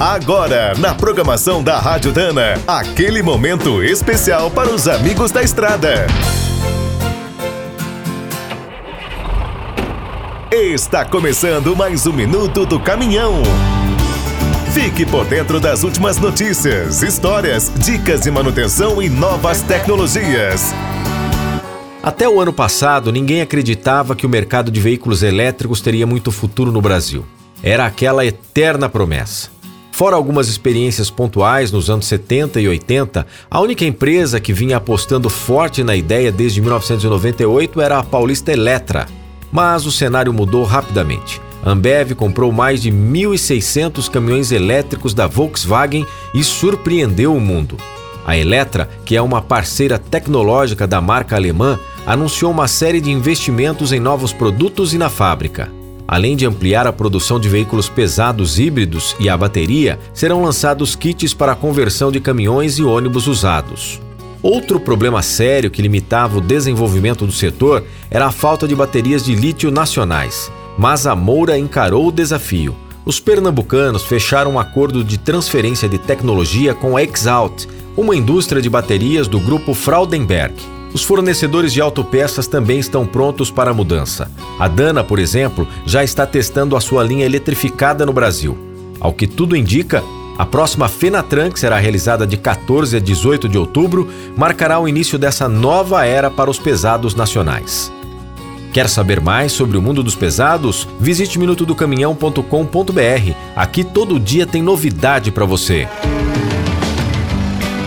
Agora, na programação da Rádio Dana, aquele momento especial para os amigos da estrada. Está começando mais um minuto do caminhão. Fique por dentro das últimas notícias, histórias, dicas de manutenção e novas tecnologias. Até o ano passado, ninguém acreditava que o mercado de veículos elétricos teria muito futuro no Brasil. Era aquela eterna promessa. Fora algumas experiências pontuais nos anos 70 e 80, a única empresa que vinha apostando forte na ideia desde 1998 era a Paulista Eletra. Mas o cenário mudou rapidamente. A Ambev comprou mais de 1.600 caminhões elétricos da Volkswagen e surpreendeu o mundo. A Eletra, que é uma parceira tecnológica da marca alemã, anunciou uma série de investimentos em novos produtos e na fábrica. Além de ampliar a produção de veículos pesados híbridos e a bateria, serão lançados kits para a conversão de caminhões e ônibus usados. Outro problema sério que limitava o desenvolvimento do setor era a falta de baterias de lítio nacionais. Mas a Moura encarou o desafio. Os pernambucanos fecharam um acordo de transferência de tecnologia com a Exalt, uma indústria de baterias do grupo Fraudenberg. Os fornecedores de autopeças também estão prontos para a mudança. A Dana, por exemplo, já está testando a sua linha eletrificada no Brasil. Ao que tudo indica, a próxima Fenatran, que será realizada de 14 a 18 de outubro, marcará o início dessa nova era para os pesados nacionais. Quer saber mais sobre o mundo dos pesados? Visite minutodocaminhão.com.br. Aqui todo dia tem novidade para você.